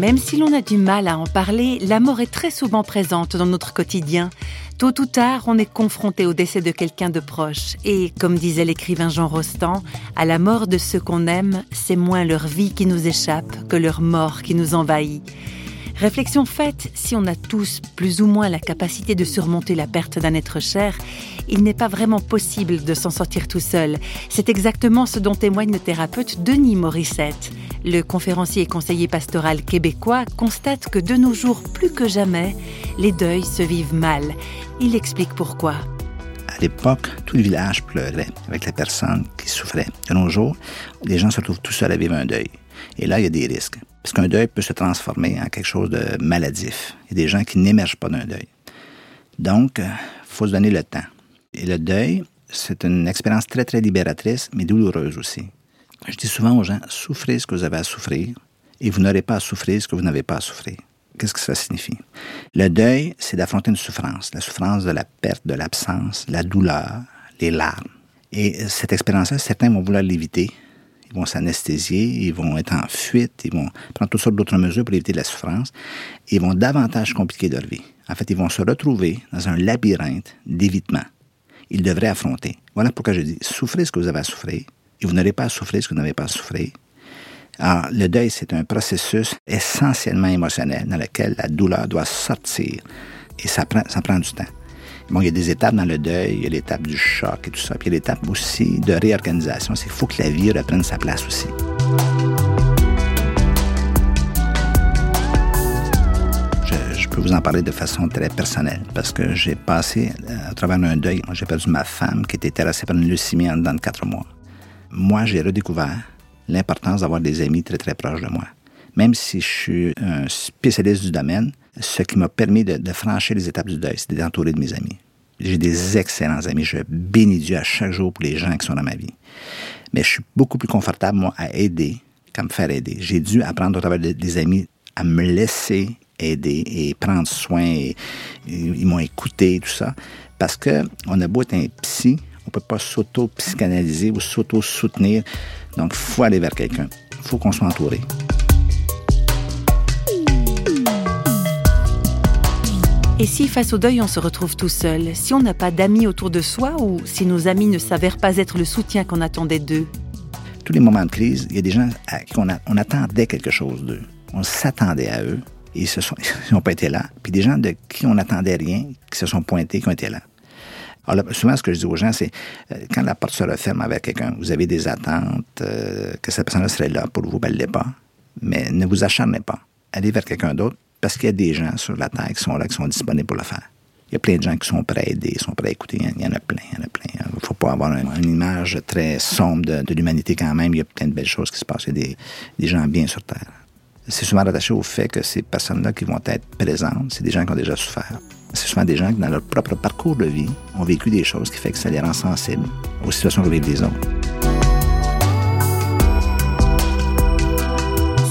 Même si l'on a du mal à en parler, la mort est très souvent présente dans notre quotidien. Tôt ou tard, on est confronté au décès de quelqu'un de proche. Et comme disait l'écrivain Jean Rostand, à la mort de ceux qu'on aime, c'est moins leur vie qui nous échappe que leur mort qui nous envahit. Réflexion faite, si on a tous plus ou moins la capacité de surmonter la perte d'un être cher, il n'est pas vraiment possible de s'en sortir tout seul. C'est exactement ce dont témoigne le thérapeute Denis Morissette. Le conférencier et conseiller pastoral québécois constate que de nos jours, plus que jamais, les deuils se vivent mal. Il explique pourquoi. À l'époque, tout le village pleurait avec la personne qui souffrait. De nos jours, les gens se retrouvent tout seuls à vivre un deuil. Et là, il y a des risques. Parce qu'un deuil peut se transformer en quelque chose de maladif. Il y a des gens qui n'émergent pas d'un deuil. Donc, il faut se donner le temps. Et le deuil, c'est une expérience très, très libératrice, mais douloureuse aussi. Je dis souvent aux gens, souffrez ce que vous avez à souffrir et vous n'aurez pas à souffrir ce que vous n'avez pas à souffrir. Qu'est-ce que ça signifie? Le deuil, c'est d'affronter une souffrance, la souffrance de la perte, de l'absence, la douleur, les larmes. Et cette expérience-là, certains vont vouloir l'éviter, ils vont s'anesthésier, ils vont être en fuite, ils vont prendre toutes sortes d'autres mesures pour éviter la souffrance. ils vont davantage compliquer leur vie. En fait, ils vont se retrouver dans un labyrinthe d'évitement. Ils devraient affronter. Voilà pourquoi je dis, souffrez ce que vous avez à souffrir, et vous n'aurez pas à souffrir ce que vous n'avez pas à souffrir. Alors, le deuil, c'est un processus essentiellement émotionnel dans lequel la douleur doit sortir. Et ça prend, ça prend du temps. Bon, il y a des étapes dans le deuil, il y a l'étape du choc et tout ça, puis il y a l'étape aussi de réorganisation. C'est faut que la vie reprenne sa place aussi. Je, peux vous en parler de façon très personnelle parce que j'ai passé euh, à travers un deuil. J'ai perdu ma femme qui était terrassée par une leucémie en dedans de quatre mois. Moi, j'ai redécouvert l'importance d'avoir des amis très, très proches de moi. Même si je suis un spécialiste du domaine, ce qui m'a permis de, franchir les étapes du deuil, c'est d'être entouré de mes amis. J'ai des excellents amis. Je bénis Dieu à chaque jour pour les gens qui sont dans ma vie. Mais je suis beaucoup plus confortable, moi, à aider qu'à me faire aider. J'ai dû apprendre au travers des amis à me laisser aider et prendre soin. Et, ils m'ont écouté, tout ça. Parce que on a beau être un psy, on peut pas s'auto-psychanalyser ou s'auto-soutenir. Donc, il faut aller vers quelqu'un. Il faut qu'on soit entouré. Et si face au deuil on se retrouve tout seul, si on n'a pas d'amis autour de soi ou si nos amis ne s'avèrent pas être le soutien qu'on attendait d'eux? Tous les moments de crise, il y a des gens à qui on, attendait quelque chose d'eux. On s'attendait à eux et ils n'ont pas été là. Puis des gens de qui on n'attendait rien, qui se sont pointés, qui ont été là. Alors, souvent, ce que je dis aux gens, c'est euh, quand la porte se referme avec quelqu'un, vous avez des attentes, euh, que cette personne-là serait là pour vous, ben, pas. Mais ne vous acharnez pas. Allez vers quelqu'un d'autre parce qu'il y a des gens sur la Terre qui sont là, qui sont disponibles pour le faire. Il y a plein de gens qui sont prêts à aider, sont prêts à écouter. Il y en a plein, il y en a plein. Il ne faut pas avoir une, image très sombre de, l'humanité quand même. Il y a plein de belles choses qui se passent. Il y a des, gens bien sur Terre. C'est souvent rattaché au fait que ces personnes-là qui vont être présentes, c'est des gens qui ont déjà souffert. C'est souvent des gens qui, dans leur propre parcours de vie, ont vécu des choses qui fait que ça les rend sensibles aux situations que vivent les autres.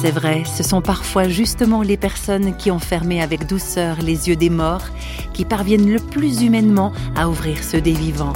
C'est vrai, ce sont parfois justement les personnes qui ont fermé avec douceur les yeux des morts qui parviennent le plus humainement à ouvrir ceux des vivants.